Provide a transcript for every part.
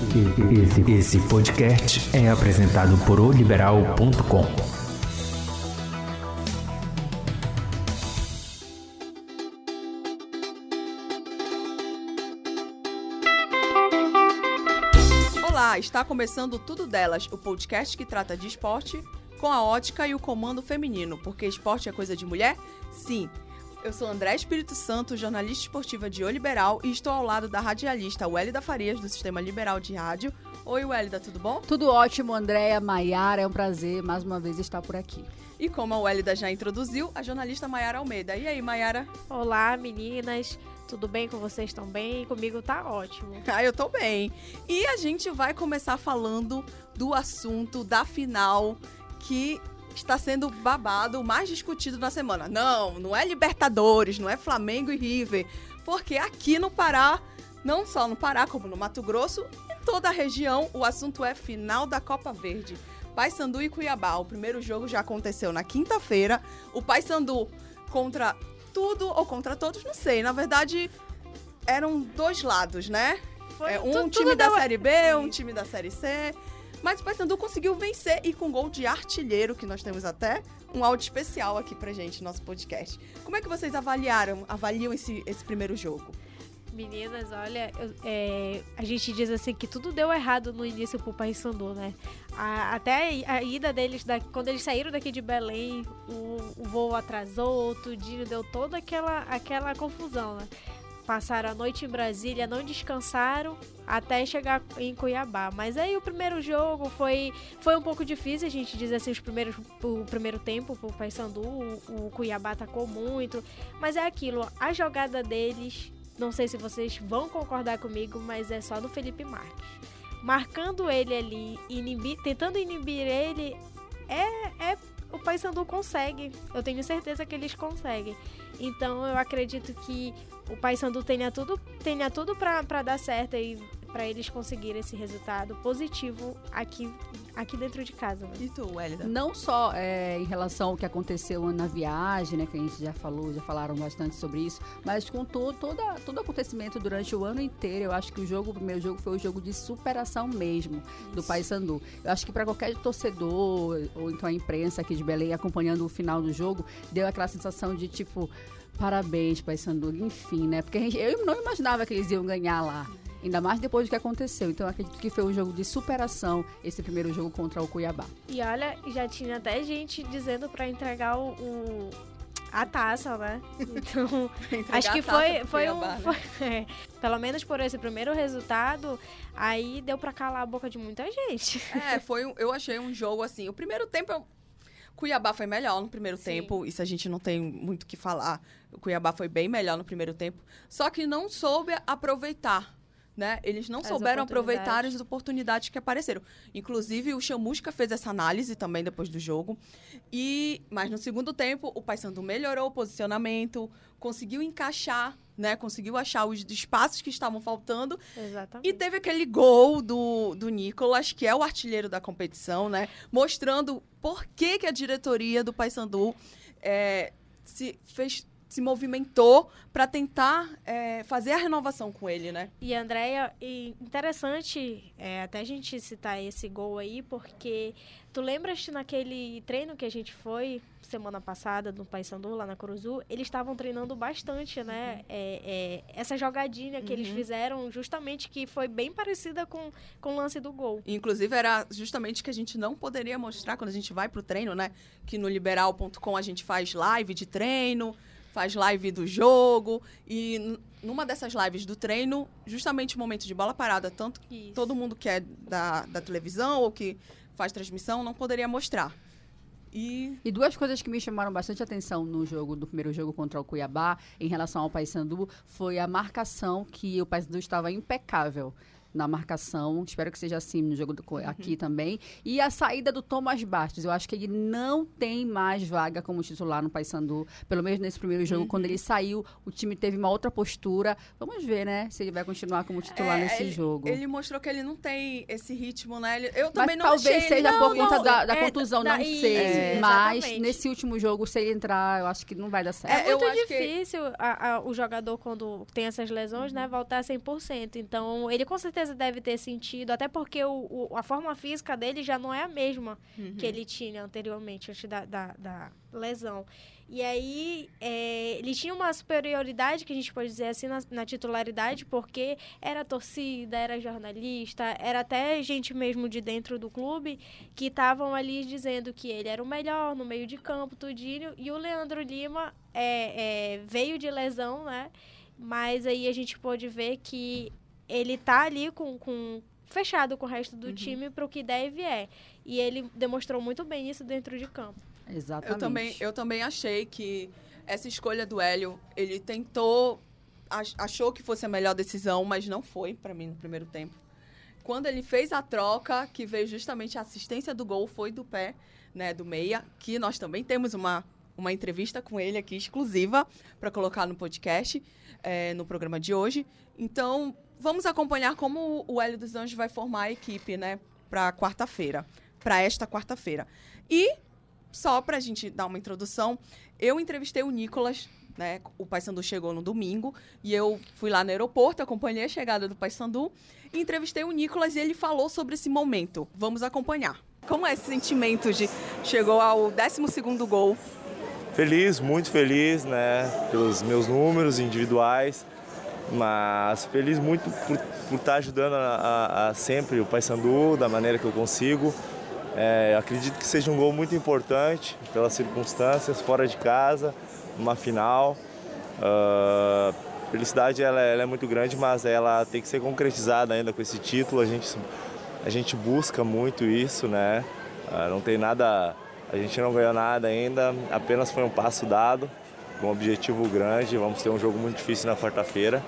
Esse, esse podcast é apresentado por oliberal.com. Olá, está começando Tudo Delas, o podcast que trata de esporte com a ótica e o comando feminino, porque esporte é coisa de mulher? Sim. Eu sou André Espírito Santo, jornalista esportiva de O Liberal, e estou ao lado da radialista Wélida Farias, do Sistema Liberal de Rádio. Oi, Wélida, tudo bom? Tudo ótimo, Andréia, Maiara, é um prazer mais uma vez estar por aqui. E como a Wélida já introduziu, a jornalista Maiara Almeida. E aí, Maiara? Olá, meninas. Tudo bem com vocês? Estão bem? Comigo tá ótimo. Ah, eu tô bem. E a gente vai começar falando do assunto da final que está sendo babado, mais discutido na semana. Não, não é Libertadores, não é Flamengo e River, porque aqui no Pará, não só no Pará, como no Mato Grosso, em toda a região, o assunto é final da Copa Verde. Paysandu e Cuiabá. O primeiro jogo já aconteceu na quinta-feira. O Paysandu contra tudo ou contra todos, não sei. Na verdade, eram dois lados, né? Foi, É, um tu- time da Série B, um time da Série C. Mas o Paysandu conseguiu vencer e com gol de artilheiro, que nós temos até um áudio especial aqui pra gente, no nosso podcast. Como é que vocês avaliaram, avaliam esse, esse primeiro jogo? Meninas, olha, eu- é, a gente diz assim que tudo deu errado no início pro Paysandu, né? A- até a ida deles, da- quando eles saíram daqui de Belém, o, o voo atrasou, o tudinho deu toda aquela, aquela confusão, né? Passaram a noite em Brasília, não descansaram até chegar em Cuiabá. Mas aí o primeiro jogo foi, foi um pouco difícil, a gente diz assim, os primeiros, o primeiro tempo pro Paysandu, o, o Cuiabá atacou muito. Mas é aquilo, a jogada deles, não sei se vocês vão concordar comigo, mas é só do Felipe Marques. Marcando ele ali, inibir, tentando inibir ele, é, é o Paysandu consegue. Eu tenho certeza que eles conseguem. Então eu acredito que o Paysandu tenha tudo, tenha tudo para dar certo e para eles conseguirem esse resultado positivo aqui, aqui dentro de casa. Né? E tu, Wélida? Não só é, em relação ao que aconteceu na viagem, né, que a gente já falou, já falaram bastante sobre isso, mas com todo, toda, todo acontecimento durante o ano inteiro, eu acho que o jogo, o primeiro jogo foi o jogo de superação mesmo do Paysandu. Eu acho que para qualquer torcedor ou então a imprensa aqui de Belém acompanhando o final do jogo, deu aquela sensação de tipo parabéns Paysandu, enfim, né? Porque a gente, eu não imaginava que eles iam ganhar lá. Ainda mais depois do que aconteceu. Então, eu acredito que foi um jogo de superação, esse primeiro jogo contra o Cuiabá. E olha, já tinha até gente dizendo para entregar o, o- a taça, né? Então, acho que foi, foi um. Cuiabá, né? foi- é, pelo menos por esse primeiro resultado, aí deu pra calar a boca de muita gente. É, foi um, eu achei um jogo assim. O primeiro tempo, eu- Cuiabá foi melhor no primeiro Sim. tempo. Isso a gente não tem muito o que falar. O Cuiabá foi bem melhor no primeiro tempo. Só que não soube aproveitar. Né? Eles não As souberam aproveitar as oportunidades que apareceram. Inclusive, o Chamusca fez essa análise também depois do jogo. E Mas no segundo tempo, o Paysandu melhorou o posicionamento, conseguiu encaixar, né? conseguiu achar os espaços que estavam faltando Exatamente. e teve aquele gol do, do Nicolas, que é o artilheiro da competição, né? Mostrando por que, que a diretoria do Paysandu é, se fez se movimentou para tentar é, fazer a renovação com ele, né? E Andréia, interessante é, até a gente citar esse gol aí, porque tu lembras que naquele treino que a gente foi semana passada no Paysandu, lá na Curuzu, eles estavam treinando bastante, né? É, é, essa jogadinha que eles Uhum. fizeram, justamente que foi bem parecida com, com o lance do gol. Inclusive, era justamente que a gente não poderia mostrar quando a gente vai pro treino, né? Que no liberal.com a gente faz live de treino, faz live do jogo. E numa dessas lives do treino, justamente o momento de bola parada, tanto Isso. todo mundo que é da, da televisão ou que faz transmissão não poderia mostrar. E E duas coisas que me chamaram bastante atenção no jogo, do primeiro jogo contra o Cuiabá, em relação ao Paysandu, foi a marcação que o Paysandu estava impecável na marcação. Espero que seja assim no jogo do, Co- aqui também. E a saída do Thomas Bastos. Eu acho que ele não tem mais vaga como titular no Paysandu. Pelo menos nesse primeiro jogo, quando ele saiu, o time teve uma outra postura. Vamos ver, né? Se ele vai continuar como titular É, nesse ele, jogo. Ele mostrou que ele não tem esse ritmo, né? Ele- eu Mas também não talvez achei seja não, por não, conta da, da é, contusão, da- não sei. é, mas exatamente. nesse último jogo, se ele entrar, eu acho que não vai dar certo. É, É, eu muito acho que- difícil a- a- o jogador, quando tem essas lesões, né, voltar 100%. Então, ele com certeza certeza deve ter sentido, até porque o, o- a forma física dele já não é a mesma Uhum. que ele tinha anteriormente, antes da, da, da lesão. E aí, é, ele tinha uma superioridade, que a gente pode dizer assim, na, na titularidade, porque era torcida, era jornalista, era até gente mesmo de dentro do clube que estavam ali dizendo que ele era o melhor no meio de campo, tudinho. E o Leandro Lima é, é, veio de lesão, né? Mas aí a gente pôde ver que ele tá ali com, com fechado com o resto do time para o que deve é. E ele demonstrou muito bem isso dentro de campo. Exatamente. Eu também, eu também achei que essa escolha do Hélio, ele tentou, ach- achou que fosse a melhor decisão, mas não foi pra mim no primeiro tempo. Quando ele fez a troca, que veio justamente a assistência do gol, foi do pé, né, do meia, que nós também temos uma, uma entrevista com ele aqui exclusiva para colocar no podcast, eh, no programa de hoje. Então, vamos acompanhar como o Hélio dos Anjos vai formar a equipe, né, para quarta-feira, para esta quarta-feira. E só pra gente dar uma introdução, eu entrevistei o Nicolas, né? O Paysandu chegou no domingo e eu fui lá no aeroporto, acompanhei a chegada do Paysandu e entrevistei o Nicolas e ele falou sobre esse momento. Vamos acompanhar. Como é esse sentimento de chegou ao 12º gol? Feliz, muito feliz, né, pelos meus números individuais, mas feliz muito por, por estar ajudando a, a- a sempre o Paysandu da maneira que eu consigo. É, acredito que seja um gol muito importante pelas circunstâncias, fora de casa, uma final. A felicidade ela, ela é muito grande, mas ela tem que ser concretizada ainda com esse título. A gente, a gente busca muito isso, né? Ah, não tem nada, a gente não ganhou nada ainda, apenas foi um passo dado, com um objetivo grande. Vamos ter um jogo muito difícil na quarta-feira,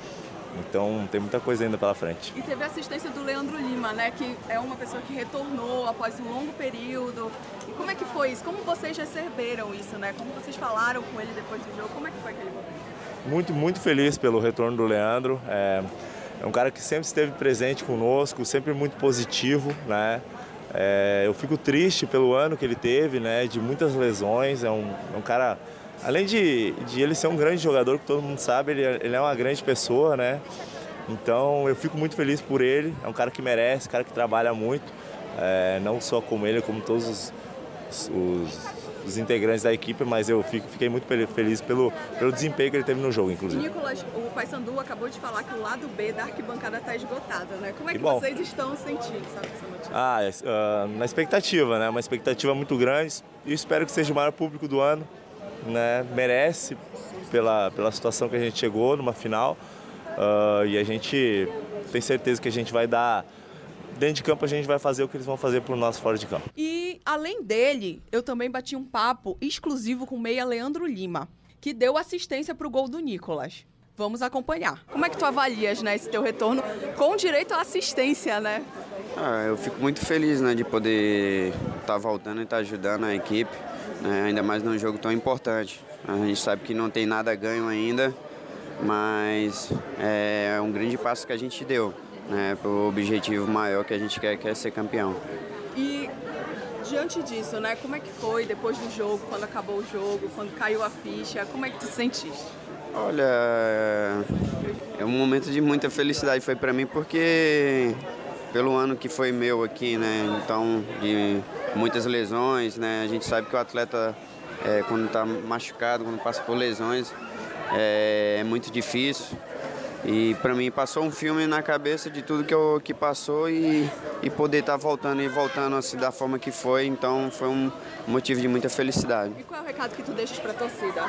então tem muita coisa ainda pela frente. E teve a assistência do Leandro Lima, né? Que é uma pessoa que retornou após um longo período. E como é que foi isso? Como vocês receberam isso, né? Como vocês falaram com ele depois do jogo? Como é que foi aquele momento? Muito, muito feliz pelo retorno do Leandro. É, é um cara que sempre esteve presente conosco, sempre muito positivo, né? É, eu fico triste pelo ano que ele teve, né? De muitas lesões. É um, é um cara, além de, de ele ser um grande jogador, que todo mundo sabe, ele, é- ele é uma grande pessoa, né? Então eu fico muito feliz por ele. É um cara que merece, um cara que trabalha muito, é, não só como ele, como todos os, os- os integrantes da equipe, mas eu fico- fiquei muito fel- feliz pelo, pelo desempenho que ele teve no jogo, inclusive. Nicolas, o Paysandu acabou de falar que o lado B da arquibancada está esgotada, né? Como é que, bom. vocês estão sentindo, sabe, essa notícia? Ah, ah, na expectativa, né? Uma expectativa muito grande. E espero que seja o maior público do ano, né? Merece pela, pela situação que a gente chegou numa final. Ah, e a gente tem certeza que a gente vai dar. Dentro de campo a gente vai fazer o que eles vão fazer por nós fora de campo. E, além dele, eu também bati um papo exclusivo com o meia Leandro Lima, que deu assistência pro gol do Nicolas. Vamos acompanhar. Como é que tu avalias, né, esse teu retorno com direito à assistência, né? Ah, eu fico muito feliz né, de poder estar voltando e estar ajudando a equipe, né, ainda mais num jogo tão importante. A gente sabe que não tem nada ganho ainda, mas é um grande passo que a gente deu né, para o objetivo maior que a gente quer, que é ser campeão. E diante disso, né, como é que foi depois do jogo, quando acabou o jogo, quando caiu a ficha, como é que tu sentiste? Olha, é um momento de muita felicidade foi para mim porque pelo ano que foi meu aqui, né? Então, de muitas lesões, né? A gente sabe que o atleta é, quando está machucado, quando passa por lesões, é, é muito difícil. E para mim passou um filme na cabeça de tudo que eu que passou e, e poder estar voltando e voltando assim da forma que foi, então foi um motivo de muita felicidade. E qual é o recado que tu deixas pra torcida?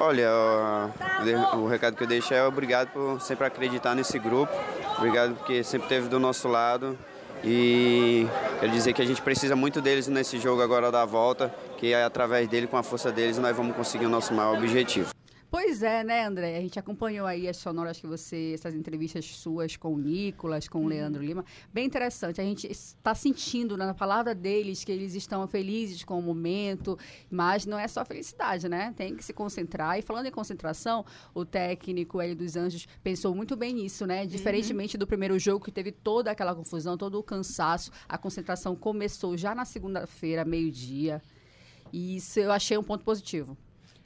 Olha, ó, o recado que eu deixo é obrigado por sempre acreditar nesse grupo. Obrigado porque sempre esteve do nosso lado. E quero dizer que a gente precisa muito deles nesse jogo agora da volta, que é através dele, com a força deles, nós vamos conseguir o nosso maior objetivo. Pois é, né, André? A gente acompanhou aí as sonoras que você, essas entrevistas suas com o Nicolas, com o Leandro Lima. Bem interessante. A gente está sentindo na palavra deles que eles estão felizes com o momento, mas não é só felicidade, né? Tem que se concentrar. E falando em concentração, o técnico Hélio dos Anjos pensou muito bem nisso, né? Diferentemente do primeiro jogo, que teve toda aquela confusão, todo o cansaço, a concentração começou já na segunda-feira, meio-dia. E isso eu achei um ponto positivo.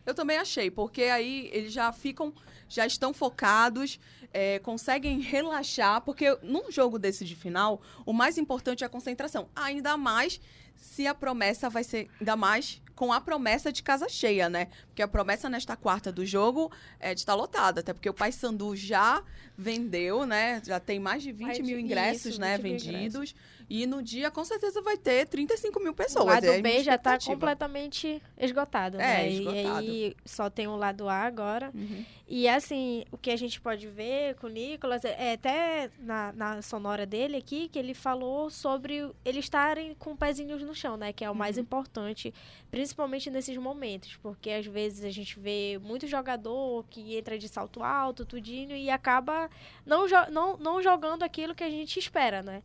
Eu também achei, porque aí eles já ficam, já estão focados, é, conseguem relaxar, porque num jogo desse de final, o mais importante é a concentração. Ainda mais se a promessa vai ser, ainda mais com a promessa de casa cheia, né? Porque a promessa nesta quarta do jogo é de estar lotada, até porque o Paysandu já vendeu, né? Já tem mais de 20 Mais de- mil ingressos, isso, né? 20 mil vendidos. E no dia, com certeza, vai ter 35 mil pessoas. O lado é B já tá expectativa. completamente esgotado, É, né? esgotado. E aí só tem o lado A agora. Uhum. E assim, o que a gente pode ver com o Nicolas, é é até na, na sonora dele aqui, que ele falou sobre eles estarem com pezinhos no chão, né? Que é o mais importante, principalmente nesses momentos. Porque às vezes a gente vê muito jogador que entra de salto alto, tudinho, e acaba não, não, não jogando aquilo que a gente espera, né?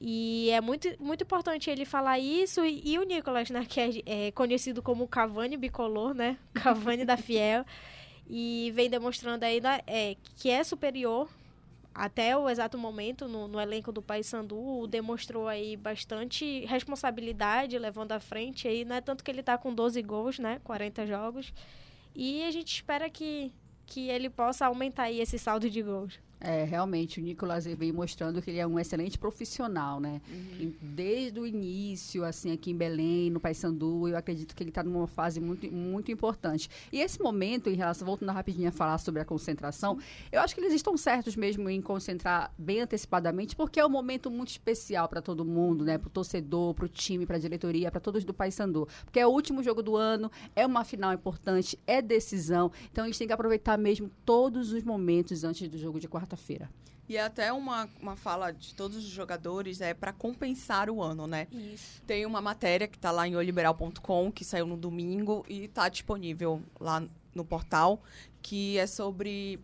E é muito, muito importante ele falar isso. E, e o Nicolas, né? Que é, é conhecido como Cavani bicolor, né? Cavani da Fiel. E vem demonstrando aí na- é, que é superior até o exato momento no, no elenco do Paysandu. Demonstrou aí bastante responsabilidade levando à frente aí, né? Tanto que ele tá com 12 gols, né? 40 jogos. E a gente espera que, que ele possa aumentar aí esse saldo de gols. É, realmente, o Nicolas vem mostrando que ele é um excelente profissional, né? Em- Desde o início, assim, aqui em Belém, no Paysandu, eu acredito que ele está numa fase muito, muito importante. E esse momento, em relação, voltando rapidinho a falar sobre a concentração, eu acho que eles estão certos mesmo em concentrar bem antecipadamente, porque é um momento muito especial para todo mundo, né? Para o torcedor, para o time, para a diretoria, para todos do Paysandu. Porque é o último jogo do ano, é uma final importante, é decisão. Então, eles têm que aproveitar mesmo todos os momentos antes do jogo de quarta-feira. E é até uma, uma fala de todos os jogadores é para compensar o ano, né? Isso. Tem uma matéria que tá lá em oliberal.com, que saiu no domingo e tá disponível lá no portal, que é sobre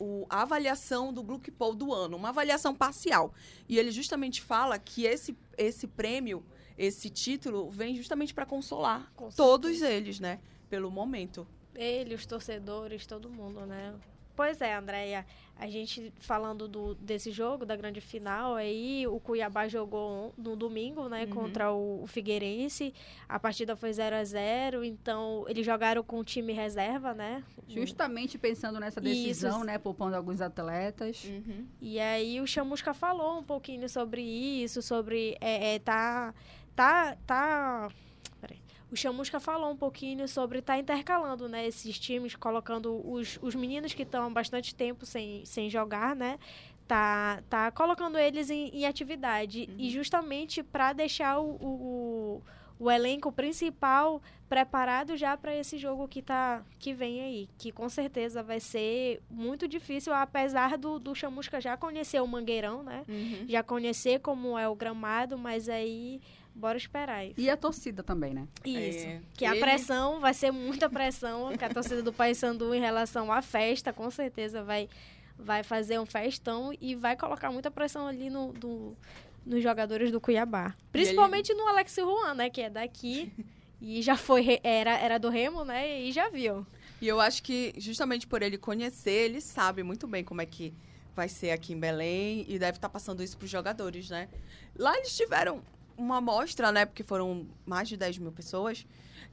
o- a avaliação do Gluck Poll do ano, uma avaliação parcial. E ele justamente fala que esse, esse prêmio, esse título, vem justamente para consolar Com todos eles, né? Pelo momento. Ele, os torcedores, todo mundo, né? Pois é, Andréia. A gente falando do, desse jogo, da grande final, aí o Cuiabá jogou no domingo, né, Uhum. contra o, o Figueirense. A partida foi 0 a 0 então eles jogaram com o time reserva, né? Justamente pensando nessa Isso. decisão, né? Poupando alguns atletas. E aí o Chamusca falou um pouquinho sobre isso, sobre é, é, tá tá tá. O Chamusca falou um pouquinho sobre estar intercalando, né, esses times, colocando os, os meninos que estão há bastante tempo sem, sem jogar, né, tá, tá colocando eles em, em atividade. E justamente para deixar o, o, o, elenco principal preparado já para esse jogo que, tá, que vem aí. Que com certeza vai ser muito difícil, apesar do, do Chamusca já conhecer o Mangueirão, né? Já conhecer como é o gramado, mas aí bora esperar. aí. E a torcida também, né? Isso. É, que a ele- pressão vai ser muita pressão, que a torcida do Paysandu em relação à festa, com certeza vai, vai fazer um festão e vai colocar muita pressão ali no, do- nos jogadores do Cuiabá. Principalmente no Alex Juan, né? Que é daqui. E já foi, era, era do Remo, né? E já viu. E eu acho que, justamente por ele conhecer, ele sabe muito bem como é que vai ser aqui em Belém e deve estar passando isso para os jogadores, né? Lá eles tiveram uma amostra, né? Porque foram mais de 10 mil pessoas.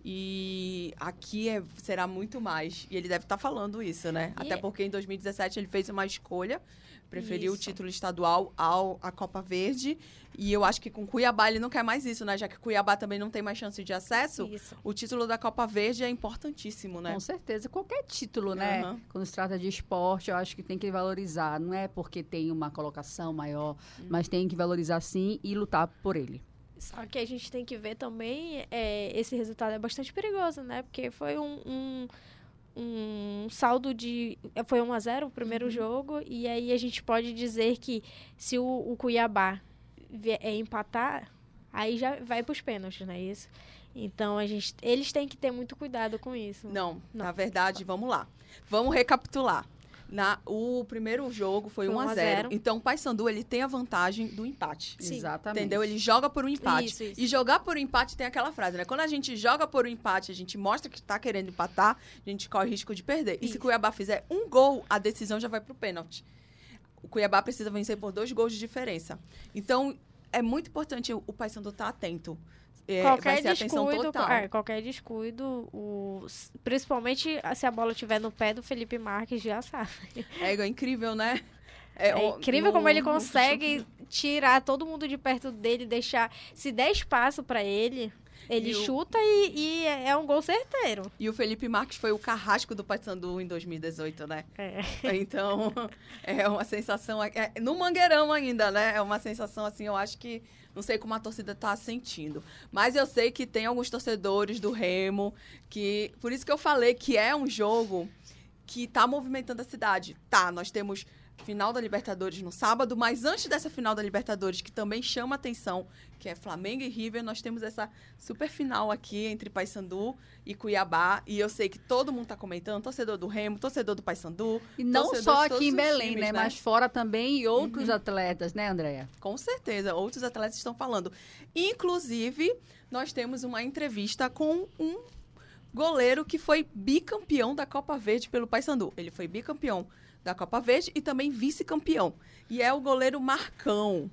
E aqui é- será muito mais. E ele deve estar falando isso, né? E- Até porque em 2017 ele fez uma escolha, preferiu o Isso. título estadual ao a Copa Verde. E eu acho que com Cuiabá ele não quer mais isso, né? Já que Cuiabá também não tem mais chance de acesso. Isso. O título da Copa Verde é importantíssimo, né? Com certeza. Qualquer título, né? Aham. Quando se trata de esporte, eu acho que tem que valorizar. Não é porque tem uma colocação maior, mas tem que valorizar sim e lutar por ele. Só que a gente tem que ver também, é, esse resultado é bastante perigoso, né? Porque foi um, um, um saldo de... Foi 1 a 0 o primeiro jogo, e aí a gente pode dizer que se o, o Cuiabá vie- é, empatar, aí já vai para os pênaltis, não é isso? Então, a gente, eles têm que ter muito cuidado com isso. Não, Não. na verdade, vamos lá. Vamos recapitular. Na, o primeiro jogo foi, Foi 1 1 a a 0 0. Então, o Paysandu, ele tem a vantagem do empate. Sim. Exatamente. Entendeu? Ele joga por um empate. Isso, isso. E jogar por um empate tem aquela frase, né? Quando a gente joga por um empate, a gente mostra que tá querendo empatar, a gente corre risco de perder. E se Isso. o Cuiabá fizer um gol, a decisão já vai pro pênalti. O Cuiabá precisa vencer por dois gols de diferença. Então, é muito importante o o Paysandu estar atento. É, qualquer descuido, é, qualquer descuido, o, principalmente se a bola estiver no pé do Felipe Marques, já sabe. É, é incrível, né? É, ó, incrível no- como ele consegue tirar todo mundo de perto dele, deixar. Se der espaço pra ele, ele E o- chuta e, e é é um gol certeiro. E o Felipe Marques foi o carrasco do Paysandu em 2018, né? É. Então, é uma sensação. é- no Mangueirão ainda, né? É uma sensação assim, eu acho que. Não sei como a torcida tá sentindo. Mas eu sei que tem alguns torcedores do Remo que. Por isso que eu falei que é um jogo que tá movimentando a cidade. Tá, nós temos final da Libertadores no sábado, mas antes dessa final da Libertadores, que também chama atenção, que é Flamengo e River, nós temos essa super final aqui entre Paysandu e Cuiabá. E eu sei que todo mundo tá comentando, torcedor do Remo, torcedor do Paysandu. E não só aqui em Belém, times, né? Mas fora também e outros Uhum. atletas, né, Andréia? Com certeza, outros atletas estão falando. Inclusive, nós temos uma entrevista com um goleiro que foi bicampeão da Copa Verde pelo Paysandu. Ele foi bicampeão da Copa Verde e também vice-campeão. E é o goleiro Marcão.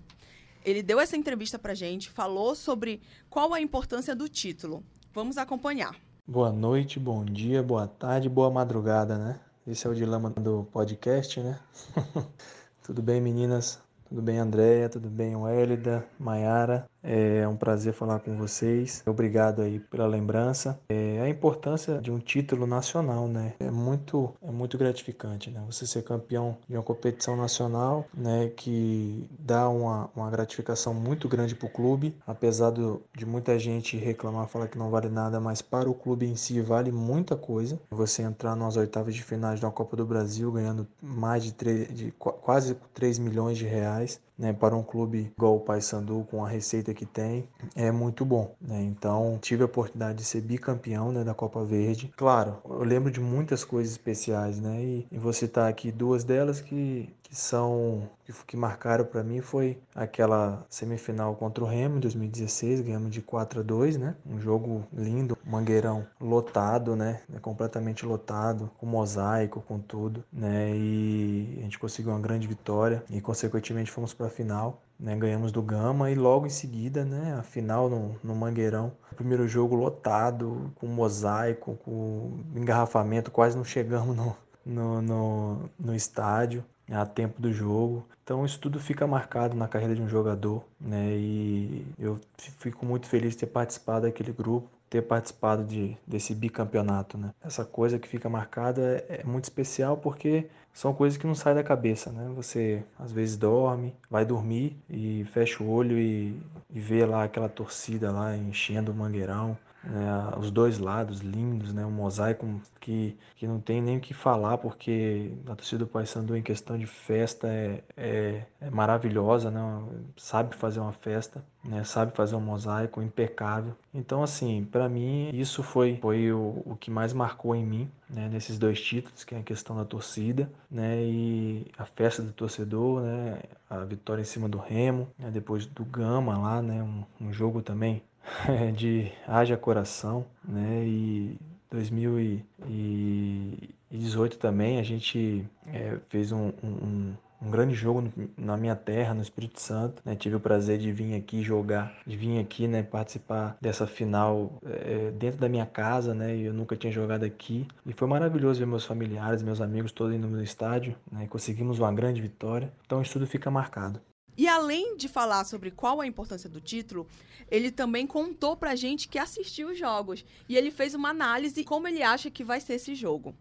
Ele deu essa entrevista pra gente, falou sobre qual a importância do título. Vamos acompanhar. Boa noite, bom dia, boa tarde, boa madrugada, né? Esse é o dilema do podcast, né? Tudo bem, meninas? Tudo bem, Andréia? Tudo bem, Wélida, Maiara? É um prazer falar com vocês. Obrigado aí pela lembrança. É, a importância de um título nacional, né? É muito, é muito gratificante, né? Você ser campeão de uma competição nacional, né? Que dá uma, uma gratificação muito grande para o clube, apesar do, de muita gente reclamar, falar que não vale nada, mas para o clube em si vale muita coisa. Você entrar nas oitavas de finais da Copa do Brasil ganhando mais de, 3, de qu- quase 3 milhões de reais, né, para um clube igual o Paysandu com a receita que tem é muito bom, né? Então tive a oportunidade de ser bicampeão né, da Copa Verde. Claro, eu lembro de muitas coisas especiais, né? E, e vou citar aqui duas delas que, que são que, marcaram para mim foi aquela semifinal contra o Remo em 2016, ganhamos de 4 a 2, né? Um jogo lindo, Mangueirão lotado, né? Completamente lotado, com mosaico, com tudo, né? E a gente conseguiu uma grande vitória e consequentemente fomos para a final. Né, ganhamos do Gama e logo em seguida, né, a final no, no Mangueirão. Primeiro jogo lotado, com mosaico, com engarrafamento, quase não chegamos no, no, no, no estádio a tempo do jogo. Então isso tudo fica marcado na carreira de um jogador, né? E eu fico muito feliz de ter participado daquele grupo, ter participado de, desse bicampeonato, né? Essa coisa que fica marcada é, é muito especial porque são coisas que não saem da cabeça, né? Você às vezes dorme, vai dormir e fecha o olho e, e vê lá aquela torcida lá enchendo o mangueirão, né, os dois lados lindos, né, um mosaico que, que não tem nem o que falar, porque a torcida do Paysandu em questão de festa é, é, é maravilhosa, né, sabe fazer uma festa, né, sabe fazer um mosaico impecável. Então, assim, para mim isso foi, foi o, o que mais marcou em mim, né, nesses dois títulos, que é a questão da torcida, né, e a festa do torcedor, né, a vitória em cima do Remo, né, depois do Gama lá, né, um, um jogo também de haja coração, né? E 2018 também a gente é, fez um, um, um, grande jogo na minha terra, no Espírito Santo. Né? Tive o prazer de vir aqui jogar, de vir aqui, né? Participar dessa final é, dentro da minha casa, né? E eu nunca tinha jogado aqui e foi maravilhoso ver meus familiares, meus amigos todos indo no estádio, né? Conseguimos uma grande vitória. Então isso tudo fica marcado. E além de falar sobre qual a importância do título, ele também contou pra gente que assistiu os jogos. E ele fez uma análise como ele acha que vai ser esse jogo.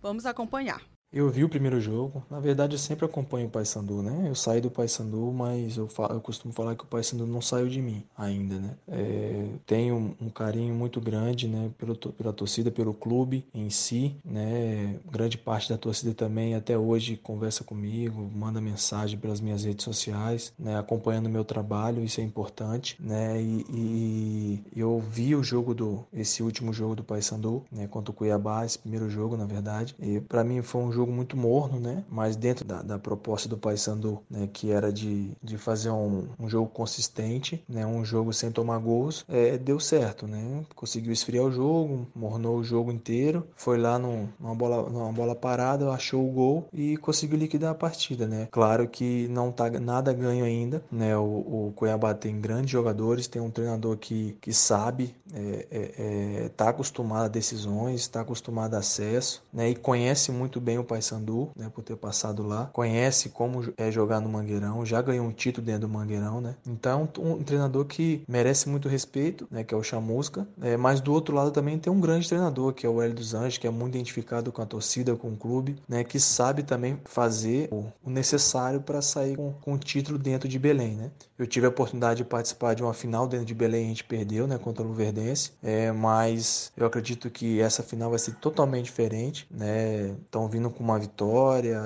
Vamos acompanhar. Eu vi o primeiro jogo. Na verdade, eu sempre acompanho o Paysandu, né? Eu saí do Paysandu, mas eu, falo, eu costumo falar que o Paysandu não saiu de mim ainda, né? É, tenho um carinho muito grande, né? Pela torcida, pelo clube em si, né? Grande parte da torcida também até hoje conversa comigo, manda mensagem pelas minhas redes sociais, né? Acompanhando o meu trabalho, isso é importante, né? E, e eu vi o jogo do esse último jogo do Paysandu, né? Contra o Cuiabá, esse primeiro jogo, na verdade. E para mim foi um jogo muito morno, né? Mas dentro da, da proposta do Paysandu, né, que era de, de fazer um, um, jogo consistente, né, um jogo sem tomar gols, é, deu certo, né? Conseguiu esfriar o jogo, mornou o jogo inteiro, foi lá no, numa, bola, numa bola parada, achou o gol e conseguiu liquidar a partida, né? Claro que não tá nada ganho ainda, né? O, o Cuiabá tem grandes jogadores, tem um treinador que, que sabe, é, é, é tá acostumado a decisões, está acostumado a acesso, né? E conhece muito bem o Paysandu, né? Por ter passado lá, conhece como é jogar no Mangueirão, já ganhou um título dentro do Mangueirão, né? Então, um, um treinador que merece muito respeito, né? Que é o Chamusca, é, mas do outro lado também tem um grande treinador, que é o Hélio dos Anjos, que é muito identificado com a torcida, com o clube, né? Que sabe também fazer o, necessário para sair com, com o título dentro de Belém, né? Eu tive a oportunidade de participar de uma final dentro de Belém, a gente perdeu, né? Contra o Luverdense, é, mas eu acredito que essa final vai ser totalmente diferente, né? Estão vindo com uma vitória,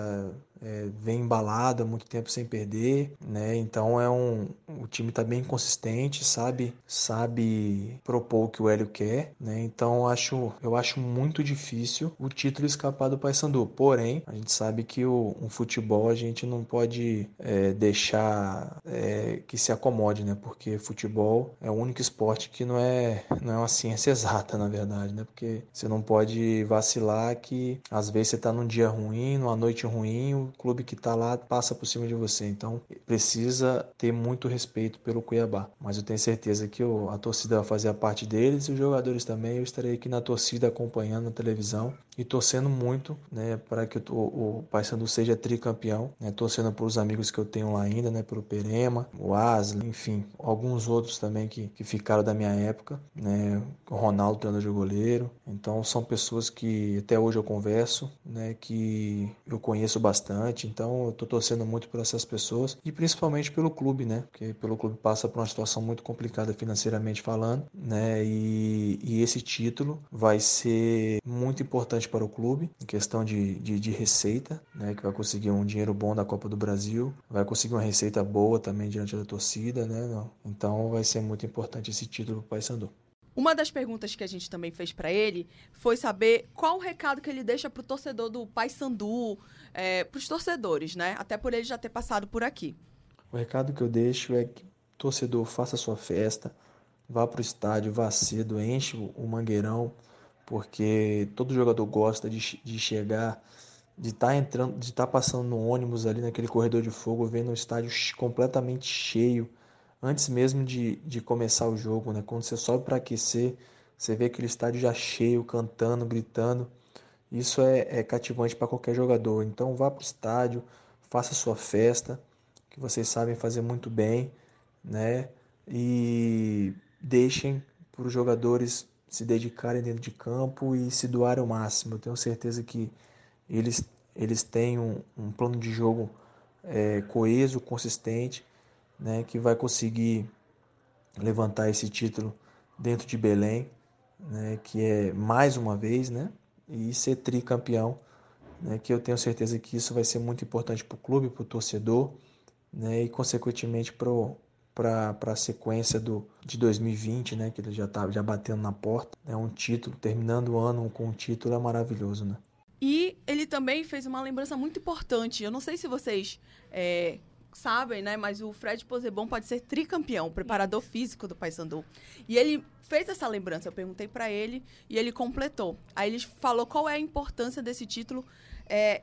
é, vem embalado há muito tempo sem perder, né? Então é um o time está bem consistente, sabe sabe propor o que o Hélio quer, né? Então acho eu acho muito difícil o título escapar do Paysandu. Porém a gente sabe que o um futebol a gente não pode é, deixar é, que se acomode, né? Porque futebol é o único esporte que não é não é uma ciência exata na verdade, né? Porque você não pode vacilar que às vezes você está num dia ruim, numa noite ruim clube que está lá passa por cima de você. Então precisa ter muito respeito pelo Cuiabá. Mas eu tenho certeza que a torcida vai fazer a parte deles e os jogadores também. Eu estarei aqui na torcida acompanhando na televisão e torcendo muito né, para que o, o Paysandu seja tricampeão. Né, torcendo por os amigos que eu tenho lá ainda, né, pelo Perema, o Asli, enfim, alguns outros também que, que ficaram da minha época. Né, o Ronaldo, treinador de goleiro. Então são pessoas que até hoje eu converso, né, que eu conheço bastante bastante, então eu estou torcendo muito por essas pessoas e principalmente pelo clube, né? Porque pelo clube passa por uma situação muito complicada financeiramente falando, né? E, e esse título vai ser muito importante para o clube em questão de, de, de, receita, né? Que vai conseguir um dinheiro bom da Copa do Brasil, vai conseguir uma receita boa também diante da torcida, né? Então vai ser muito importante esse título para o Paysandu. Uma das perguntas que a gente também fez para ele foi saber qual o recado que ele deixa para o torcedor do Paysandu, é, para os torcedores, né? Até por ele já ter passado por aqui. O recado que eu deixo é que o torcedor faça sua festa, vá para o estádio, vá cedo, enche o mangueirão, porque todo jogador gosta de, de chegar, de estar tá entrando, de estar tá passando no ônibus ali naquele corredor de fogo, vendo o estádio completamente cheio, antes mesmo de, de começar o jogo, né? Quando você sobe para aquecer, você vê aquele estádio já cheio, cantando, gritando. Isso é, é cativante para qualquer jogador. Então vá para o estádio, faça sua festa, que vocês sabem fazer muito bem, né? E deixem para os jogadores se dedicarem dentro de campo e se doarem ao máximo. Eu tenho certeza que eles, eles têm um, um plano de jogo é, coeso, consistente, né? Que vai conseguir levantar esse título dentro de Belém, né? Que é mais uma vez, né? e ser tricampeão, né, que eu tenho certeza que isso vai ser muito importante para o clube, para o torcedor, né, e consequentemente para a sequência do, de 2020, né, que ele já está já batendo na porta. É um título, terminando o ano com um título é maravilhoso. Né? E ele também fez uma lembrança muito importante. Eu não sei se vocês é, sabem, né? Mas o Fred Posebon pode ser tricampeão, preparador físico do Paysandu. E ele fez essa lembrança. Eu perguntei para ele e ele completou. Aí ele falou qual é a importância desse título, é,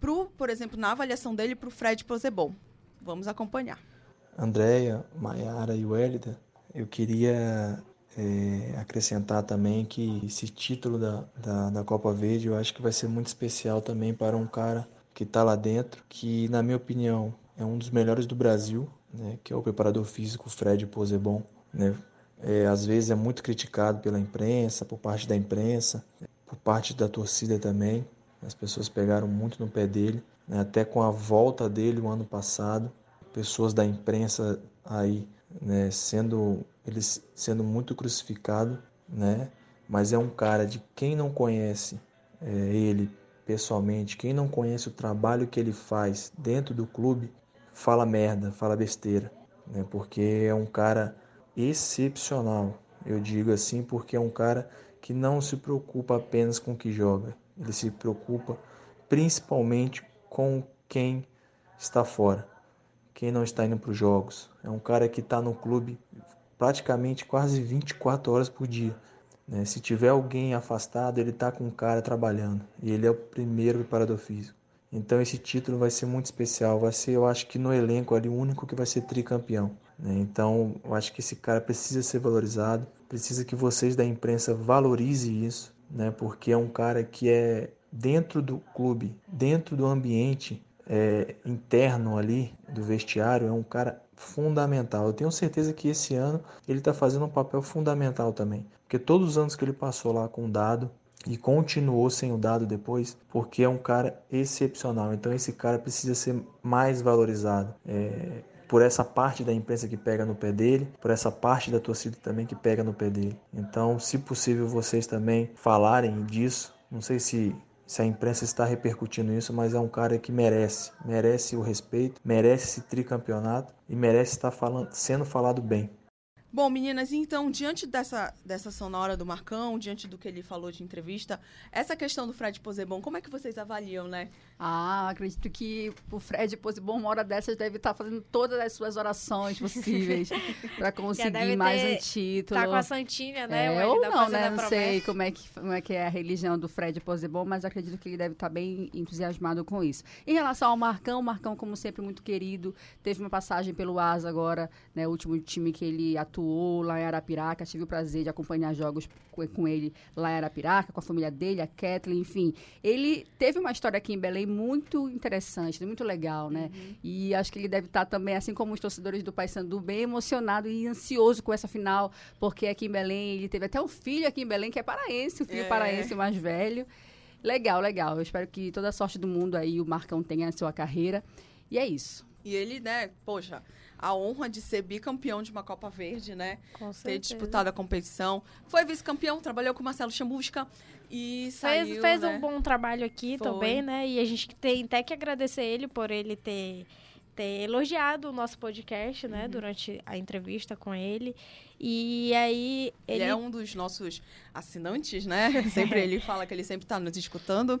pro, por exemplo, na avaliação dele para o Fred Posebon. Vamos acompanhar. Andréia, Maiara e Wélida, eu queria é, acrescentar também que esse título da, da, da Copa Verde eu acho que vai ser muito especial também para um cara que está lá dentro, que na minha opinião é um dos melhores do Brasil, né, que é o preparador físico Fred Posebon. Né? É, às vezes é muito criticado pela imprensa, por parte da imprensa, por parte da torcida também. As pessoas pegaram muito no pé dele, né? até com a volta dele o ano passado, pessoas da imprensa aí né, sendo eles sendo muito crucificado, né? Mas é um cara de quem não conhece é, ele pessoalmente, quem não conhece o trabalho que ele faz dentro do clube, fala merda, fala besteira, né? Porque é um cara excepcional. Eu digo assim porque é um cara que não se preocupa apenas com o que joga. Ele se preocupa principalmente com quem está fora, quem não está indo para os jogos. É um cara que está no clube praticamente quase 24 horas por dia. Né? Se tiver alguém afastado, ele está com o cara trabalhando e ele é o primeiro preparador físico. Então esse título vai ser muito especial, vai ser, eu acho que no elenco ali o único que vai ser tricampeão. Né? Então eu acho que esse cara precisa ser valorizado, precisa que vocês da imprensa valorizem isso, né? Porque é um cara que é dentro do clube, dentro do ambiente é, interno ali do vestiário, é um cara fundamental. Eu tenho certeza que esse ano ele está fazendo um papel fundamental também, porque todos os anos que ele passou lá com o dado e continuou sem o dado depois, porque é um cara excepcional. Então esse cara precisa ser mais valorizado. É, por essa parte da imprensa que pega no pé dele, por essa parte da torcida também que pega no pé dele. Então, se possível, vocês também falarem disso. Não sei se se a imprensa está repercutindo isso, mas é um cara que merece, merece o respeito, merece esse tricampeonato e merece estar falando, sendo falado bem. Bom, meninas, então, diante dessa, dessa sonora do Marcão, diante do que ele falou de entrevista, essa questão do Fred Posebon, como é que vocês avaliam, né? Ah, acredito que o Fred Posebon, uma hora dessas, deve estar fazendo todas as suas orações possíveis para conseguir mais um título. Tá com a Santinha, né? É, ou não, né? Não sei como é, que, como é que é a religião do Fred Posebon, mas acredito que ele deve estar bem entusiasmado com isso. Em relação ao Marcão, o Marcão, como sempre, muito querido, teve uma passagem pelo Asa agora, né? O último time que ele atuou atuou lá em Arapiraca, tive o prazer de acompanhar jogos com ele lá em Arapiraca, com a família dele, a Kathleen, enfim. Ele teve uma história aqui em Belém muito interessante, muito legal, né? Uhum. E acho que ele deve estar também, assim como os torcedores do Paysandu, bem emocionado e ansioso com essa final, porque aqui em Belém ele teve até um filho aqui em Belém que é paraense, o filho é. paraense mais velho. Legal, legal. Eu espero que toda a sorte do mundo aí o Marcão tenha na sua carreira. E é isso. E ele, né, poxa, a honra de ser bicampeão de uma Copa Verde, né? Com certeza. Ter disputado a competição. Foi vice-campeão, trabalhou com o Marcelo Chamusca e saiu, Fez, fez né? um bom trabalho aqui Foi. também, né? E a gente tem até que agradecer ele por ele ter, ter elogiado o nosso podcast, né? Uhum. Durante a entrevista com ele. E aí Ele ele... é um dos nossos assinantes, né? Sempre ele fala que ele sempre está nos escutando.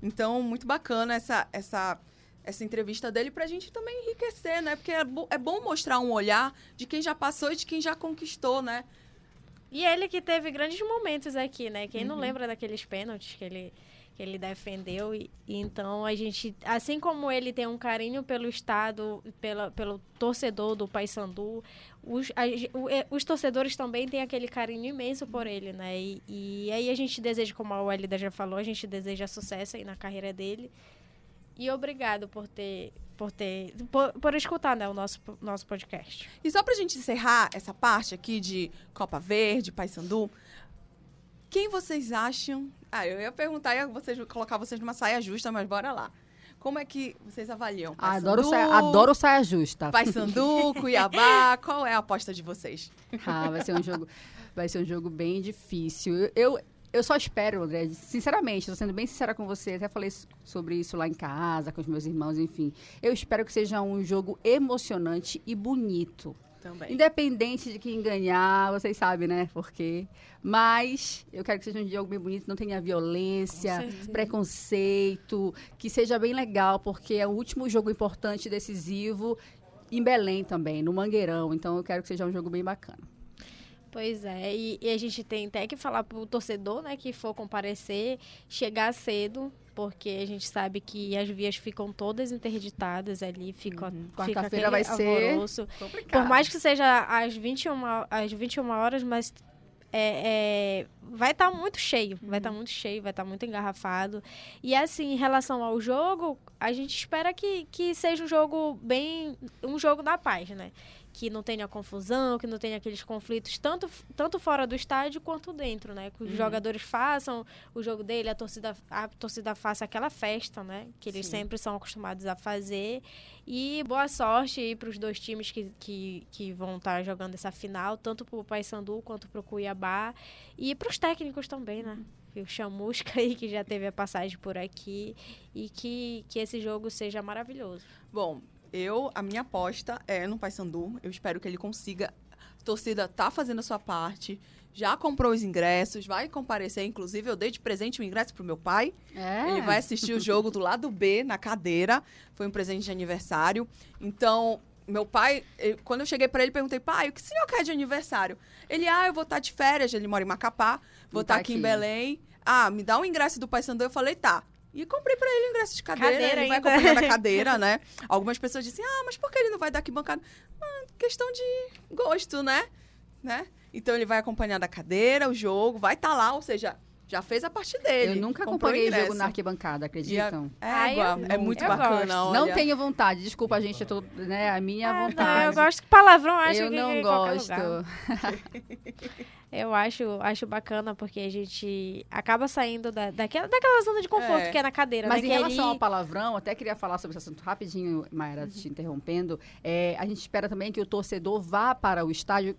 Então, muito bacana essa, essa, essa entrevista dele para a gente também enriquecer, né? Porque é, bo é bom mostrar um olhar de quem já passou e de quem já conquistou, né? E ele que teve grandes momentos aqui, né? Quem não Uhum. lembra daqueles pênaltis que ele, que ele defendeu? E, e então a gente, assim como ele tem um carinho pelo Estado, pela, pelo torcedor do Paysandu, os, a ge- o- é, os torcedores também têm aquele carinho imenso por ele, né? E, e aí a gente deseja, como a Welida já falou, a gente deseja sucesso aí na carreira dele. E obrigado por ter. Por, ter, por, por escutar né, o nosso, nosso podcast. E só pra gente encerrar essa parte aqui de Copa Verde, Paysandu, quem vocês acham... Ah, eu ia perguntar, ia vocês, colocar vocês numa saia justa, mas bora lá. Como é que vocês avaliam? Ah, adoro, saia, adoro saia justa. Paysandu, Cuiabá, qual é a aposta de vocês? Ah, vai ser um jogo, vai ser um jogo bem difícil. Eu, eu, só espero, André, sinceramente, estou sendo bem sincera com você, até falei sobre isso lá em casa, com os meus irmãos, enfim. Eu espero que seja um jogo emocionante e bonito. Também. Independente de quem ganhar, vocês sabem, né? Por quê? Mas eu quero que seja um jogo bem bonito, não tenha violência, preconceito, que seja bem legal, porque é o último jogo importante, decisivo, em Belém também, no Mangueirão. Então eu quero que seja um jogo bem bacana. Pois é, e, e a gente tem até que falar pro torcedor, né, que for comparecer, chegar cedo, porque a gente sabe que as vias ficam todas interditadas ali, fica, Uhum. Quarta-feira vai ser alvoroço. Complicado. Por mais que seja às 21, às 21 horas, mas é, é, vai estar muito cheio, vai Uhum. estar muito cheio, vai estar muito engarrafado. E assim, em relação ao jogo, a gente espera que, que seja um jogo bem, um jogo da paz, né? Que não tenha confusão, que não tenha aqueles conflitos, tanto, tanto fora do estádio quanto dentro, né? Que os Uhum. jogadores façam o jogo dele, a torcida, a torcida faça aquela festa, né? Que eles Sim. sempre são acostumados a fazer. E boa sorte aí para os dois times que, que, que vão estar jogando essa final, tanto para o Paysandu quanto para o Cuiabá. E para os técnicos também, né? O Chamusca aí, que já teve a passagem por aqui. E que, que esse jogo seja maravilhoso. Bom, eu, a minha aposta é no Paysandu. Eu espero que ele consiga A torcida tá fazendo a sua parte, já comprou os ingressos, vai comparecer. Inclusive, eu dei de presente o ingresso pro meu pai. É. Ele vai assistir o jogo do lado B, na cadeira. Foi um presente de aniversário. Então, meu pai, quando eu cheguei pra ele, perguntei, pai, o que o senhor quer de aniversário? Ele, ah, eu vou estar de férias, ele mora em Macapá, vou estar tá aqui em aqui. Belém. Ah, me dá um ingresso do Pai Sandu. Eu falei, tá. E comprei pra ele o ingresso de cadeira, Cadeira ele vai ainda. acompanhando a cadeira, né? Algumas pessoas dizem, ah, mas por que ele não vai dar aqui bancada? Ah, questão de gosto, né? né? Então ele vai acompanhar da cadeira, o jogo, vai estar lá, ou seja, já fez a parte dele. Eu nunca acompanhei ingresso. jogo na arquibancada, acreditam? É, Ai, eu igual, é não- muito eu bacana. gosto. Não olha. tenho vontade, desculpa, gente, eu tô, né, a minha Ah, não, vontade. eu gosto que palavrão, acho Eu que não gosto. Eu acho, acho bacana porque a gente acaba saindo da, daquela, daquela zona de conforto É. que é na cadeira, Mas né? em que relação ali- ao palavrão, até queria falar sobre esse assunto rapidinho, Mayra, te interrompendo. É, a gente espera também que o torcedor vá para o estádio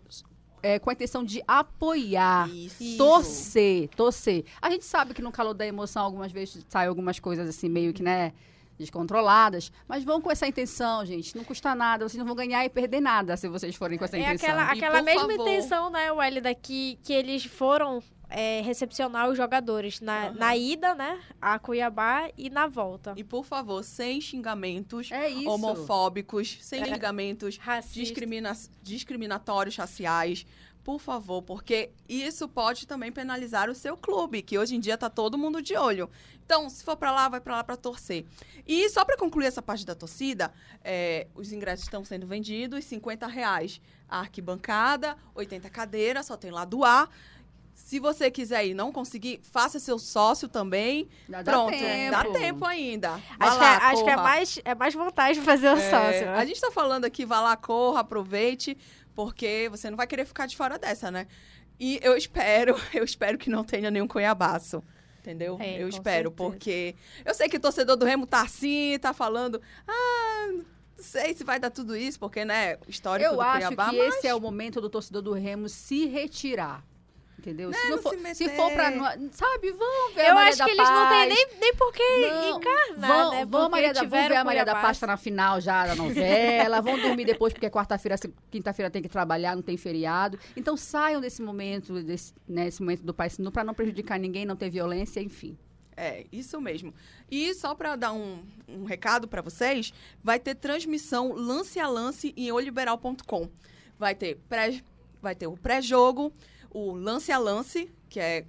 é, com a intenção de apoiar. Isso. Torcer, torcer. A gente sabe que no calor da emoção, algumas vezes saem algumas coisas assim, meio que, né, descontroladas. Mas vão com essa intenção, gente. Não custa nada. Vocês não vão ganhar e perder nada se vocês forem com essa É intenção. aquela, E aquela por mesma favor- intenção, né, Wélida, que, que eles foram é, recepcionar os jogadores na, Aham. na ida, né, a Cuiabá e na volta. E por favor, sem xingamentos É homofóbicos, sem É. xingamentos Racista. discrimina discriminatórios raciais. Por favor, porque isso pode também penalizar o seu clube, que hoje em dia tá todo mundo de olho. Então, se for pra lá, vai pra lá pra torcer. E só pra concluir essa parte da torcida, é, os ingressos estão sendo vendidos, 50 reais a arquibancada, 80 cadeiras, só tem lá do A. Se você quiser ir e não conseguir, faça seu sócio também. Dá- dá Pronto, tempo. dá tempo ainda. Acho, lá, que, é, acho que é mais, é mais vantagem fazer o É, sócio. né? A gente tá falando aqui, vá lá, corra, aproveite, porque você não vai querer ficar de fora dessa, né? E eu espero, eu espero que não tenha nenhum cuiabaço. Entendeu? É, eu espero, certeza. porque eu sei que o torcedor do Remo tá assim, tá falando, ah, não sei se vai dar tudo isso, porque, né, histórico Eu do acho Cuiabá, que mas esse é o momento do torcedor do Remo se retirar. Entendeu? se, Né, não não for, se se for pra. Sabe, vão ver a Eu Maria acho da que eles não têm Paz. nem, nem por que encarnar, vão, né? vão, Maria da, vão ver a Maria da. Paz na final já da novela, vão dormir depois porque quarta-feira, se- quinta-feira tem que trabalhar, não tem feriado. Então saiam desse momento, desse, né, momento do Pai Sinu, pra não prejudicar ninguém, não ter violência, enfim. É, isso mesmo. E só para dar um, um recado para vocês, vai ter transmissão lance a lance em oliberal.com. Vai ter pré, vai ter o pré-jogo, o lance a lance, que é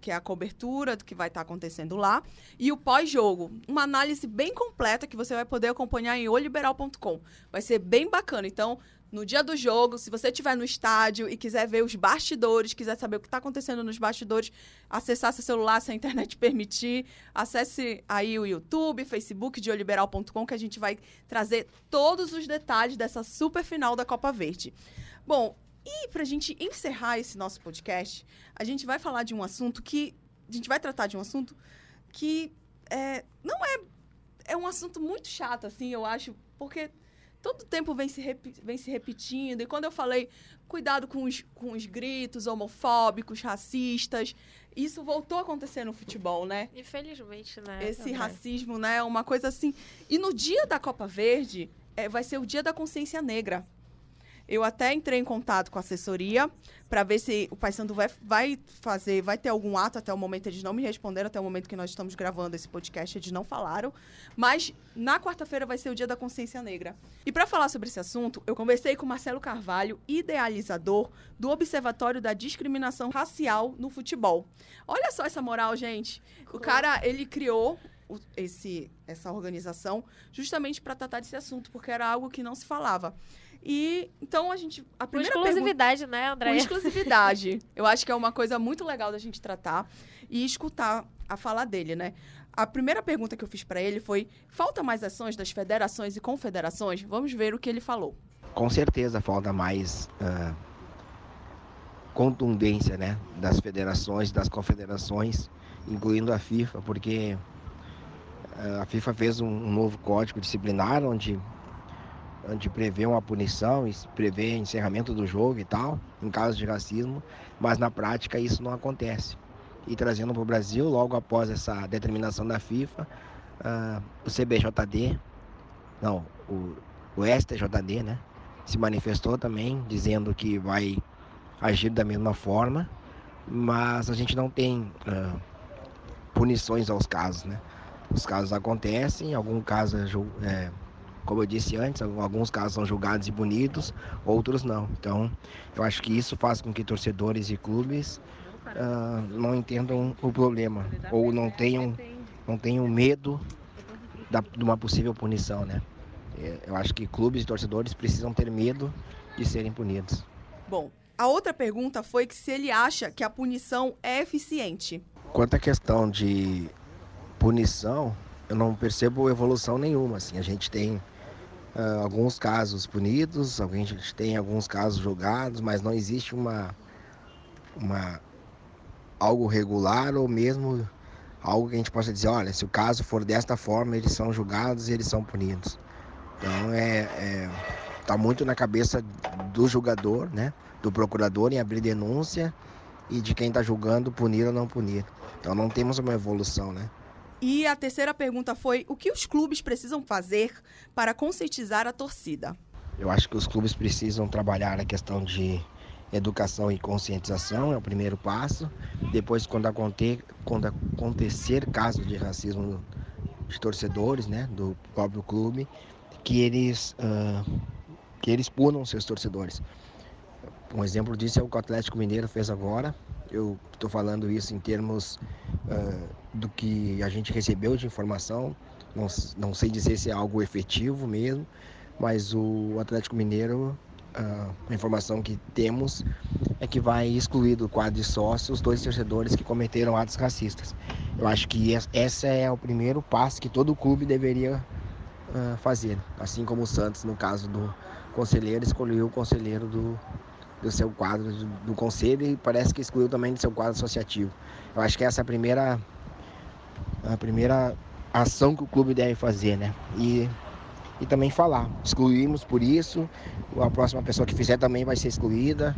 que é a cobertura do que vai estar acontecendo lá, e o pós-jogo, uma análise bem completa que você vai poder acompanhar em oliberal.com. Vai ser bem bacana. Então, no dia do jogo, se você estiver no estádio e quiser ver os bastidores, quiser saber o que está acontecendo nos bastidores, acessar seu celular se a internet permitir, acesse aí o YouTube, Facebook de oliberal.com que a gente vai trazer todos os detalhes dessa super final da Copa Verde. Bom, e pra gente encerrar esse nosso podcast, a gente vai falar de um assunto que a gente vai tratar de um assunto que é, não é é um assunto muito chato assim, eu acho, porque todo tempo vem se, vem se repetindo. E quando eu falei cuidado com os, com os gritos homofóbicos, racistas, isso voltou a acontecer no futebol, né? Infelizmente, né? Esse André? racismo, né? Uma coisa assim. E no dia da Copa Verde, é, vai ser o dia da consciência negra. Eu até entrei em contato com a assessoria para ver se o Paysandu vai, vai fazer, vai ter algum ato até o momento. Eles não me responderam até o momento que nós estamos gravando esse podcast, eles não falaram. Mas na quarta-feira vai ser o dia da consciência negra. E para falar sobre esse assunto, eu conversei com Marcelo Carvalho, idealizador do Observatório da Discriminação Racial no Futebol. Olha só essa moral, gente. O cara, ele criou esse, essa organização justamente para tratar desse assunto, porque era algo que não se falava. E então a gente. A Com primeira pergunta, exclusividade, né, com André? exclusividade. Eu acho que é uma coisa muito legal da gente tratar e escutar a fala dele, né? A primeira pergunta que eu fiz para ele foi: falta mais ações das federações e confederações? Vamos ver o que ele falou. com certeza falta mais ah, contundência né, das federações, das confederações, incluindo a FIFA, porque ah, a FIFA fez um novo código disciplinar onde, onde prevê uma punição prevê encerramento do jogo e tal, em caso de racismo, mas na prática isso não acontece. E trazendo para o Brasil, logo após essa determinação da FIFA, ah, o CBJD, não, o, o STJD, né? se manifestou também, dizendo que vai agir da mesma forma, mas a gente não tem uh, punições aos casos, né? Os casos acontecem, algum caso é, como eu disse antes, alguns casos são julgados e bonitos, outros não. Então, eu acho que isso faz com que torcedores e clubes uh, não entendam o problema ou não tenham, não tenham medo da, de uma possível punição, né? É, eu acho que clubes e torcedores precisam ter medo de serem punidos. Bom, a outra pergunta foi que se ele acha que a punição é eficiente. Quanto à questão de punição, eu não percebo evolução nenhuma. Assim, a gente tem uh, alguns casos punidos, a gente tem alguns casos julgados, mas não existe uma, uma algo regular ou mesmo algo que a gente possa dizer, olha, se o caso for desta forma, eles são julgados e eles são punidos. Então é, é tá muito na cabeça do julgador, né, do procurador em abrir denúncia e de quem está julgando punir ou não punir. Então não temos uma evolução, né? E a terceira pergunta foi: o que os clubes precisam fazer para conscientizar a torcida? Eu acho que os clubes precisam trabalhar a questão de educação e conscientização, é o primeiro passo. Depois, quando, acontecer, quando acontecer casos de racismo de torcedores, né, do próprio clube, que eles, uh, que eles punam seus torcedores. Um exemplo disso é o que o Atlético Mineiro fez agora. Eu estou falando isso em termos uh, do que a gente recebeu de informação. Não, não sei dizer se é algo efetivo mesmo, mas o Atlético Mineiro a informação que temos é que vai excluir do quadro de sócios dois torcedores que cometeram atos racistas. Eu acho que esse é o primeiro passo que todo clube deveria uh, fazer, assim como o Santos, no caso do conselheiro, escolheu o conselheiro do, do seu quadro do, conselho e parece que excluiu também do seu quadro associativo. Eu acho que essa é a primeira, a primeira ação que o clube deve fazer, né? E e também falar. Excluímos por isso, a próxima pessoa que fizer também vai ser excluída.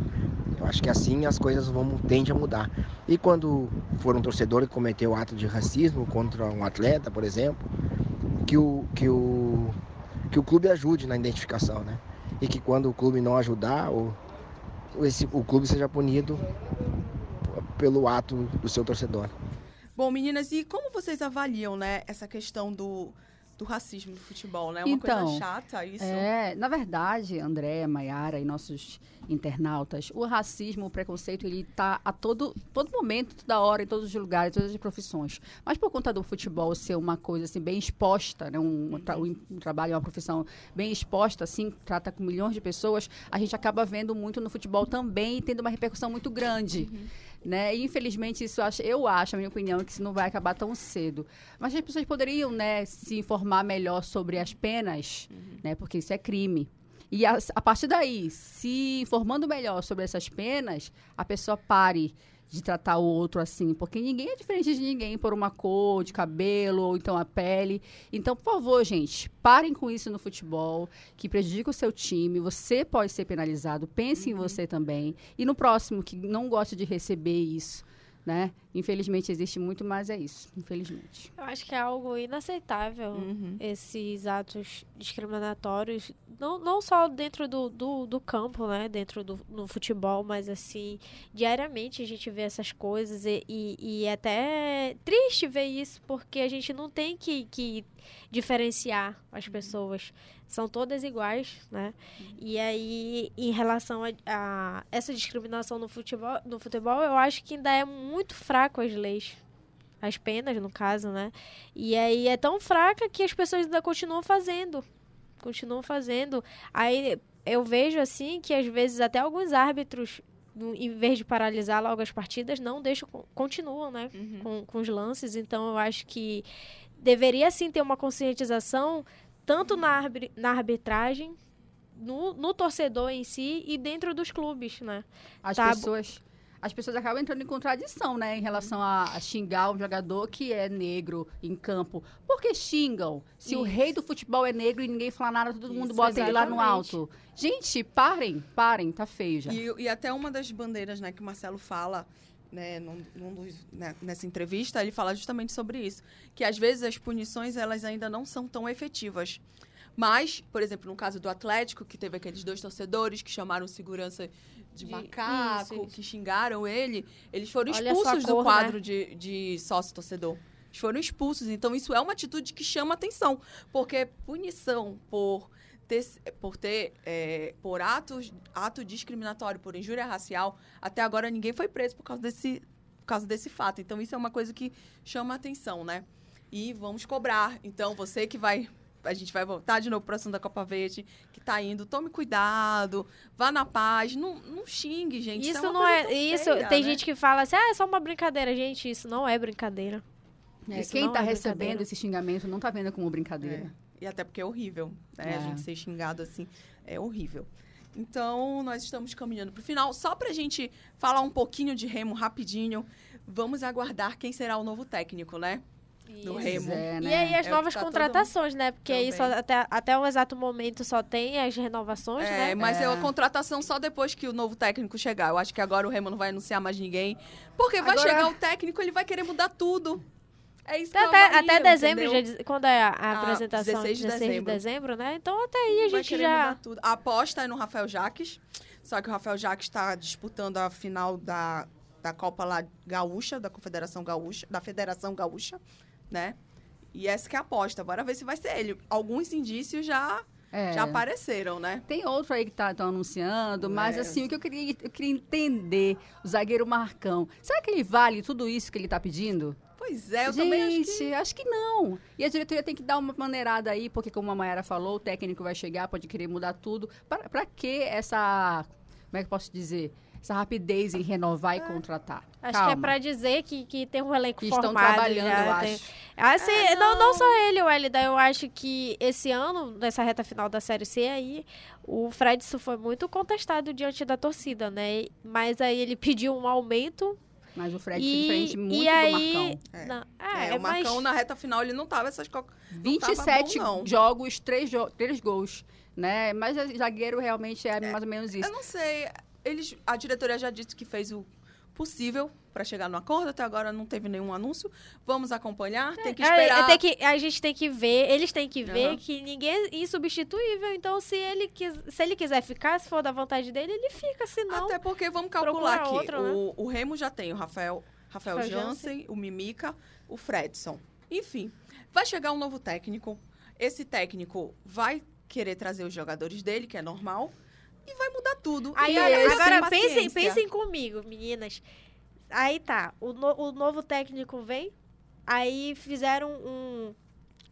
Eu acho que assim as coisas vão tendem a mudar. E quando for um torcedor que cometeu ato de racismo contra um atleta, por exemplo, que o, que o, que o clube ajude na identificação, né? E que quando o clube não ajudar, o, esse, o clube seja punido pelo ato do seu torcedor. Bom, meninas, e como vocês avaliam, né, essa questão do, do racismo no futebol, né? É uma então, coisa chata isso. É, na verdade, André, Maiara e nossos internautas, o racismo, o preconceito, ele está a todo, todo momento, toda hora, em todos os lugares, todas as profissões. Mas por conta do futebol ser uma coisa assim bem exposta, né? um, um, tra um trabalho, uma profissão bem exposta, assim, trata com milhões de pessoas, a gente acaba vendo muito no futebol também e tendo uma repercussão muito grande. Uhum. Né? E, infelizmente, isso acho, eu acho, a minha opinião, que isso não vai acabar tão cedo. Mas as pessoas poderiam né, se informar melhor sobre as penas, uhum. né, porque isso é crime. E a, a partir daí, se informando melhor sobre essas penas, a pessoa pare de tratar o outro assim, porque ninguém é diferente de ninguém por uma cor de cabelo ou então a pele. Então, por favor, gente, parem com isso no futebol, que prejudica o seu time. Você pode ser penalizado, pense uhum. em você também. E no próximo que não gosta de receber isso, né? Infelizmente existe muito, mas é isso, infelizmente. Eu acho que é algo inaceitável uhum. esses atos discriminatórios, não, não só dentro do, do, do campo, né? Dentro do no futebol, mas assim, diariamente a gente vê essas coisas e, e, e é até triste ver isso, porque a gente não tem que, que diferenciar as uhum. pessoas são todas iguais, né? E aí, em relação a, a, essa discriminação no futebol, no futebol, eu acho que ainda é muito fraco as leis. As penas, no caso, né? E aí é tão fraca que as pessoas ainda continuam fazendo. Continuam fazendo. Aí eu vejo assim que às vezes até alguns árbitros em vez de paralisar logo as partidas, não deixam, continuam, né, uhum. com, com os lances. Então, eu acho que deveria sim ter uma conscientização tanto na, na arbitragem, no, no, torcedor em si e dentro dos clubes, né? As tá... pessoas as pessoas acabam entrando em contradição, né, em relação a, a, xingar um jogador que é negro em campo. Por que xingam? Se Isso. o rei do futebol é negro e ninguém fala nada, todo Isso, mundo bota exatamente. ele lá no alto. Gente, parem, parem, tá feio já. E, e até uma das bandeiras, né, que o Marcelo fala né, num, num dos, né, nessa entrevista, ele fala justamente sobre isso, que às vezes as punições elas ainda não são tão efetivas. Mas, por exemplo, no caso do Atlético, que teve aqueles dois torcedores que chamaram segurança de, De- macaco, isso, isso. que xingaram ele, eles foram Olha expulsos do cor, quadro né? de, de sócio-torcedor. Eles foram expulsos. Então, isso é uma atitude que chama atenção. Porque punição por ter, por ter é, por atos, ato discriminatório, por injúria racial, até agora ninguém foi preso por causa desse, por causa desse fato. Então, isso é uma coisa que chama atenção, né? E vamos cobrar. Então, você que vai. A gente vai voltar de novo para o assunto da Copa Verde, que tá indo. Tome cuidado, vá na paz, não, não xingue, gente. Isso uma não coisa é. Isso, feia, tem né? gente que fala assim, ah, é só uma brincadeira. Gente, isso não é brincadeira. É, Isso quem não tá é recebendo esse xingamento não tá vendo como brincadeira. É. E até porque é horrível, né? É. A gente ser xingado assim é horrível. Então, nós estamos caminhando para o final. Só para a gente falar um pouquinho de Remo rapidinho, vamos aguardar quem será o novo técnico, né? Remo. É, E né? aí as É novas tá todo contratações, né? Porque aí Também. só até, até o exato momento só tem as renovações, É, né? mas é. É. a contratação só depois que o novo técnico chegar. Eu acho que agora o Remo não vai anunciar mais ninguém. Porque vai Agora- chegar o técnico, ele vai querer mudar tudo. É isso que Até, é até, Bahia, até dezembro, já quando é a, a Ah, apresentação? 16 de 16 de dezembro. dezembro, né? Então até aí a vai gente já... mudar tudo. A aposta é no Rafael Jaques. Só que o Rafael Jaques está disputando a final da, da Copa lá Gaúcha, da Confederação Gaúcha, da Federação Gaúcha, né? E essa que é a aposta. Bora ver se vai ser ele. Alguns indícios já, É. já apareceram, né? Tem outro aí que tá tão anunciando, mas É. assim, o que eu queria, eu queria entender, o zagueiro Marcão, será que ele vale tudo isso que ele tá pedindo? Pois é, eu Gente, também acho que... acho que não. E a diretoria tem que dar uma maneirada aí, porque como a Mayara falou, o técnico vai chegar, pode querer mudar tudo. Pra que essa, como é que eu posso dizer? Essa rapidez em renovar e contratar? Acho Calma. que é pra dizer que, que tem um elenco Que estão formado. trabalhando, já, eu tem- acho. Assim, É, não. não. Não, só ele, o Elida. Eu acho que esse ano, nessa reta final da Série C aí, o Fredson foi muito contestado diante da torcida, né? Mas aí ele pediu um aumento Mas o Fred e, foi diferente muito e do aí... Marcão. É. Não, É, é, o Marcão mas... na reta final ele não tava essas co... não tava 27 bom, não. jogos, 3, jo três gols, né? Mas zagueiro realmente é, mais ou menos isso. Eu não sei. Eles, a diretoria já disse que fez o possível para chegar no acordo. Até agora não teve nenhum anúncio. Vamos acompanhar. Tem que É, esperar. tem que, a gente tem que ver, eles têm que ver Aham. que ninguém é insubstituível. Então, se ele, quis, se ele quiser ficar, se for da vontade dele, ele fica. Se não, Até porque vamos calcular aqui. outro, né? o, o Remo já tem o Rafael, Rafael Rafael Jansen, o Mimica, o Fredson. Enfim, vai chegar um novo técnico. Esse técnico vai querer trazer os jogadores dele, que é normal, e vai mudar tudo. Aí, E olha, aí, agora sem pensem, pensem comigo, meninas. Aí tá, o, no- o novo técnico vem, aí fizeram um.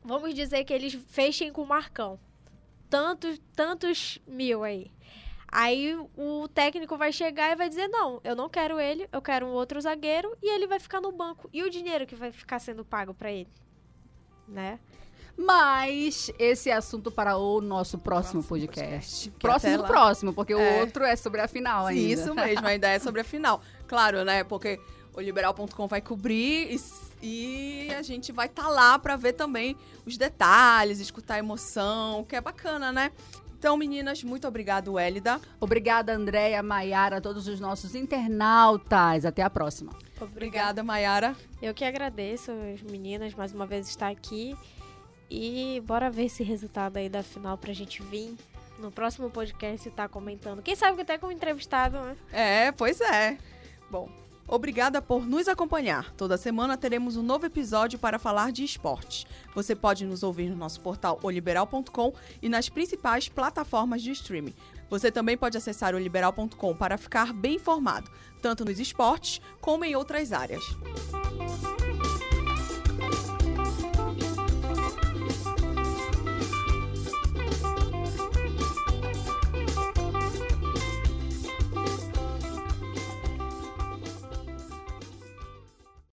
Vamos dizer que eles fechem com o Marcão. Tantos, tantos mil aí. Aí o técnico vai chegar e vai dizer: Não, eu não quero ele, eu quero um outro zagueiro, e ele vai ficar no banco. E o dinheiro que vai ficar sendo pago pra ele? Né? Mas esse é assunto para o nosso próximo podcast. Que Próximo do lá- próximo, porque É. o outro é sobre a final Sim, ainda. Isso mesmo, a ideia é sobre a final. Claro, né? Porque o liberal.com vai cobrir e, e a gente vai estar lá para ver também os detalhes, escutar a emoção, que é bacana, né? Então, meninas, muito obrigado, Hélida. Obrigada, Andréia, Maiara, todos os nossos internautas. Até a próxima. Obrigada, Mayara. Eu que agradeço as meninas mais uma vez estar aqui. E bora ver esse resultado aí da final pra gente vir no próximo podcast estar comentando. Quem sabe que até como entrevistado, né? É, pois é. Bom, obrigada por nos acompanhar. Toda semana teremos um novo episódio para falar de esportes. Você pode nos ouvir no nosso portal oliberal.com e nas principais plataformas de streaming. Você também pode acessar oliberal.com para ficar bem informado, tanto nos esportes como em outras áreas.